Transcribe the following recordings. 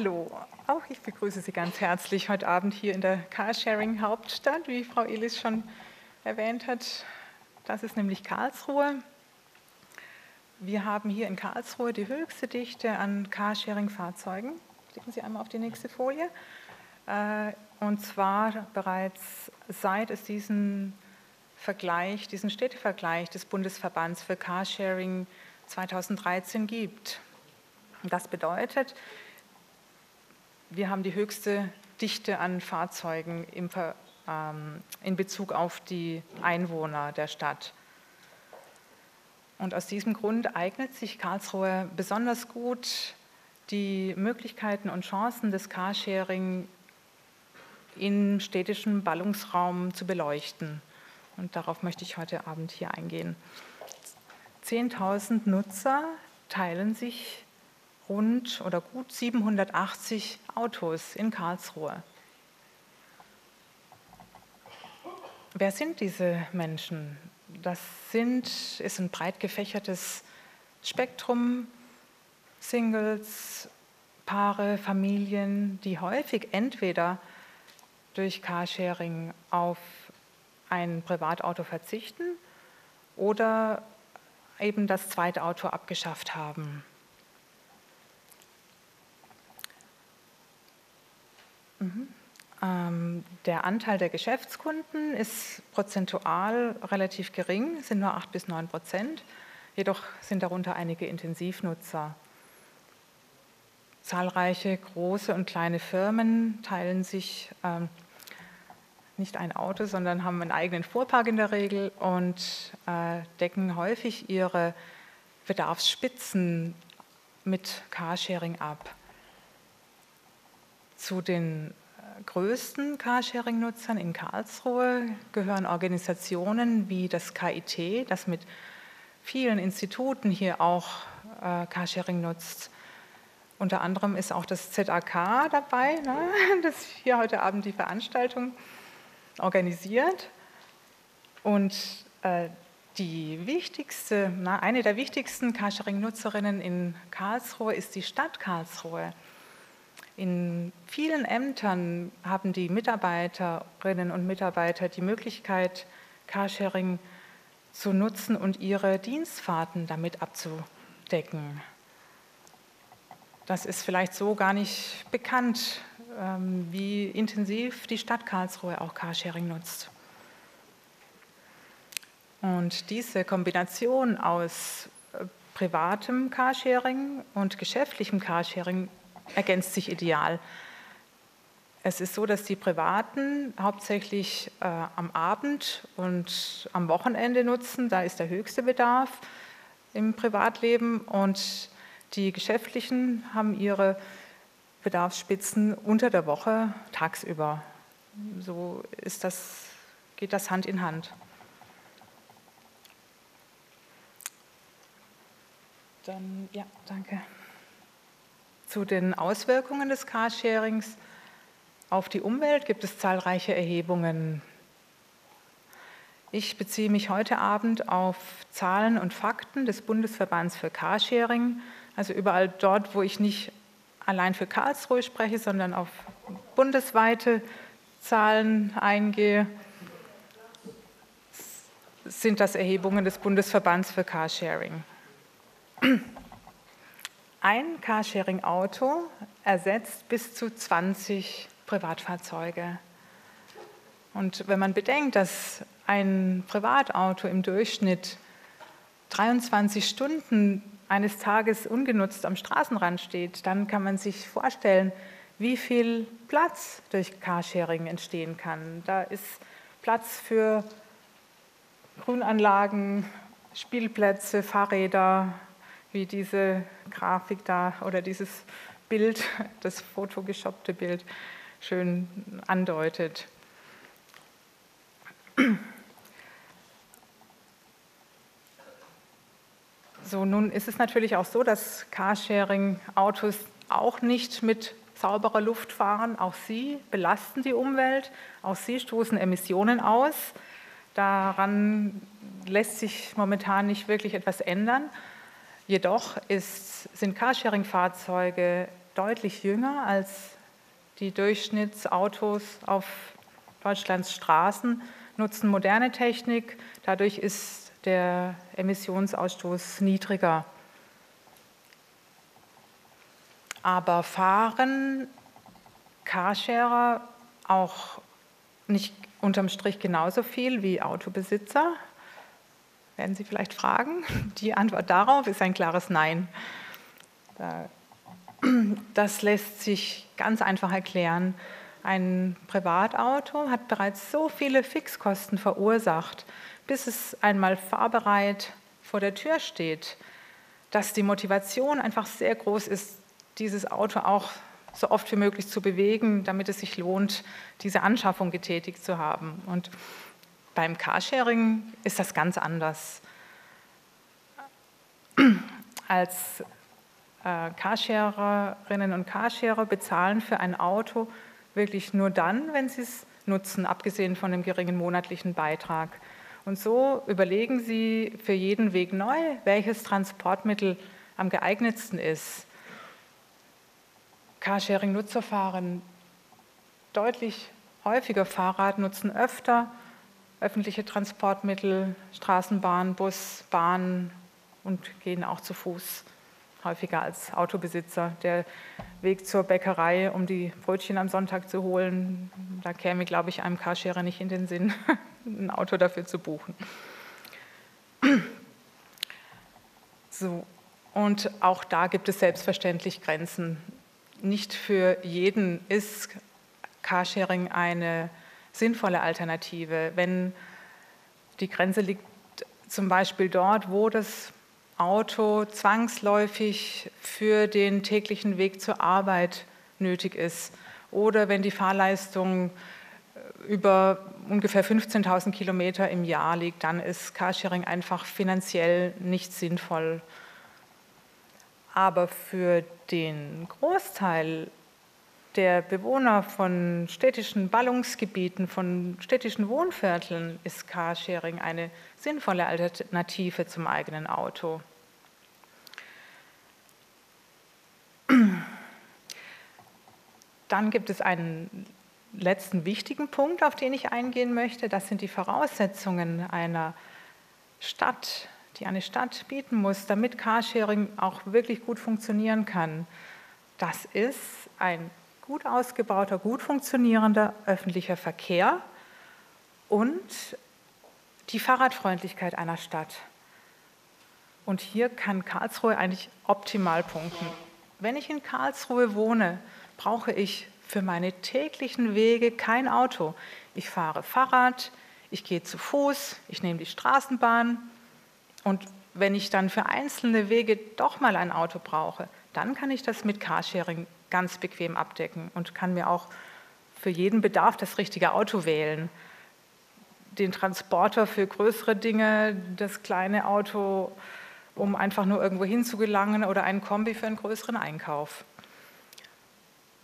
Hallo, auch ich begrüße Sie ganz herzlich heute Abend hier in der Carsharing Hauptstadt, wie Frau Elis schon erwähnt hat. Das ist nämlich Karlsruhe. Wir haben hier in Karlsruhe die höchste Dichte an Carsharing-Fahrzeugen. Klicken Sie einmal auf die nächste Folie. Äh, und zwar bereits seit es diesen Vergleich, diesen Städtevergleich des Bundesverbands für Carsharing 2013 gibt. Das bedeutet, wir haben die höchste Dichte an Fahrzeugen im, ähm, in Bezug auf die Einwohner der Stadt. Und aus diesem Grund eignet sich Karlsruhe besonders gut, die Möglichkeiten und Chancen des Carsharing im städtischen Ballungsraum zu beleuchten. Und darauf möchte ich heute Abend hier eingehen. 10.000 Nutzer teilen sich rund oder gut 780 Autos in Karlsruhe. Wer sind diese Menschen? Das sind, ist ein breit gefächertes Spektrum, Singles, Paare, Familien, die häufig entweder durch Carsharing auf ein Privatauto verzichten oder eben das zweite Auto abgeschafft haben. Mhm. Ähm, der Anteil der Geschäftskunden ist prozentual relativ gering, sind nur 8 bis 9 Prozent. Jedoch sind darunter einige Intensivnutzer. Zahlreiche große und kleine Firmen teilen sich ähm, nicht ein Auto, sondern haben einen eigenen Fuhrpark in der Regel und äh, decken häufig ihre Bedarfsspitzen mit Carsharing ab. Zu den größten Carsharing-Nutzern in Karlsruhe gehören Organisationen wie das KIT, das mit vielen Instituten hier auch äh, Carsharing nutzt. Unter anderem ist auch das ZAK dabei, ne, das hier heute Abend die Veranstaltung organisiert. Und äh, die wichtigste, na, eine der wichtigsten Carsharing-Nutzerinnen in Karlsruhe ist die Stadt Karlsruhe. In vielen Ämtern haben die Mitarbeiterinnen und Mitarbeiter die Möglichkeit, Carsharing zu nutzen und ihre Dienstfahrten damit abzudecken. Das ist vielleicht so gar nicht bekannt ähm, wie intensiv die Stadt Karlsruhe auch Carsharing nutzt. Und diese Kombination aus äh, privatem Carsharing und geschäftlichem Carsharing ergänzt sich ideal. Es ist so, dass die Privaten hauptsächlich äh, am Abend und am Wochenende nutzen. Da ist der höchste Bedarf im Privatleben. Und die Geschäftlichen haben ihre Bedarfsspitzen unter der Woche tagsüber. So ist das, geht das Hand in Hand. Dann, ja, danke. Zu den Auswirkungen des Carsharings auf die Umwelt gibt es zahlreiche Erhebungen. Ich beziehe mich heute Abend auf Zahlen und Fakten des Bundesverbands für Carsharing, also überall dort, wo ich nicht allein für Karlsruhe spreche, sondern auf bundesweite Zahlen eingehe, sind das Erhebungen des Bundesverbands für Carsharing. Ein Carsharing-Auto ersetzt bis zu 20 Privatfahrzeuge. Und wenn man bedenkt, dass ein Privatauto im Durchschnitt 23 Stunden eines Tages ungenutzt am Straßenrand steht, dann kann man sich vorstellen, wie viel Platz durch Carsharing entstehen kann. Da ist Platz für Grünanlagen, Spielplätze, Fahrräder, wie diese Grafik da oder dieses Bild, das fotogeshoppte Bild schön andeutet. So, nun ist es natürlich auch so, dass Carsharing-Autos auch nicht mit sauberer Luft fahren. Auch sie belasten die Umwelt, auch sie stoßen Emissionen aus. Daran lässt sich momentan nicht wirklich etwas ändern. Jedoch ist, sind Carsharing-Fahrzeuge deutlich jünger als die Durchschnittsautos auf Deutschlands Straßen, nutzen moderne Technik. Dadurch ist der Emissionsausstoß niedriger. Aber fahren Carsharer auch nicht unterm Strich genauso viel wie Autobesitzer? Werden Sie vielleicht fragen. Die Antwort darauf ist ein klares Nein. Das lässt sich ganz einfach erklären. Ein Privatauto hat bereits so viele Fixkosten verursacht, bis es einmal fahrbereit vor der Tür steht, dass die Motivation einfach sehr groß ist, dieses Auto auch so oft wie möglich zu bewegen, damit es sich lohnt, diese Anschaffung getätigt zu haben. Und beim Carsharing ist das ganz anders. Als äh, Carsharerinnen und Carsharer bezahlen für ein Auto wirklich nur dann, wenn sie es nutzen, abgesehen von dem geringen monatlichen Beitrag. Und so überlegen sie für jeden Weg neu, welches Transportmittel am geeignetsten ist. Carsharing-Nutzer fahren deutlich häufiger Fahrrad, nutzen öfter öffentliche Transportmittel, Straßenbahn, Bus, Bahn und gehen auch zu Fuß häufiger als Autobesitzer. Der Weg zur Bäckerei, um die Brötchen am Sonntag zu holen, da käme, glaube ich, einem Carsharer nicht in den Sinn, ein Auto dafür zu buchen. So, und auch da gibt es selbstverständlich Grenzen. Nicht für jeden ist Carsharing eine sinnvolle Alternative. Wenn die Grenze liegt zum Beispiel dort, wo das Auto zwangsläufig für den täglichen Weg zur Arbeit nötig ist oder wenn die Fahrleistung äh, über ungefähr 15.000 Kilometer im Jahr liegt, dann ist Carsharing einfach finanziell nicht sinnvoll. Aber für den Großteil der Bewohner von städtischen Ballungsgebieten, von städtischen Wohnvierteln ist Carsharing eine sinnvolle Alternative zum eigenen Auto. Dann gibt es einen letzten wichtigen Punkt, auf den ich eingehen möchte. Das sind die Voraussetzungen einer Stadt, die eine Stadt bieten muss, damit Carsharing auch wirklich gut funktionieren kann. Das ist ein gut ausgebauter, gut funktionierender öffentlicher Verkehr und die Fahrradfreundlichkeit einer Stadt. Und hier kann Karlsruhe eigentlich optimal punkten. Wenn ich in Karlsruhe wohne, brauche ich für meine täglichen Wege kein Auto. Ich fahre Fahrrad, ich gehe zu Fuß, ich nehme die Straßenbahn und wenn ich dann für einzelne Wege doch mal ein Auto brauche, dann kann ich das mit Carsharing ganz bequem abdecken und kann mir auch für jeden Bedarf das richtige Auto wählen. Den Transporter für größere Dinge, das kleine Auto, um einfach nur irgendwo hinzugelangen oder einen Kombi für einen größeren Einkauf.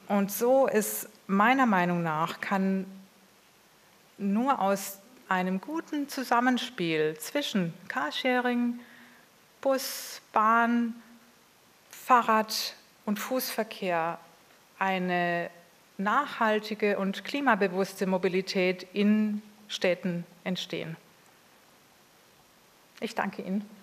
Und so ist meiner Meinung nach, kann nur aus einem guten Zusammenspiel zwischen Carsharing, Bus, Bahn, Fahrrad und Fußverkehr eine nachhaltige und klimabewusste Mobilität in Städten entstehen. Ich danke Ihnen.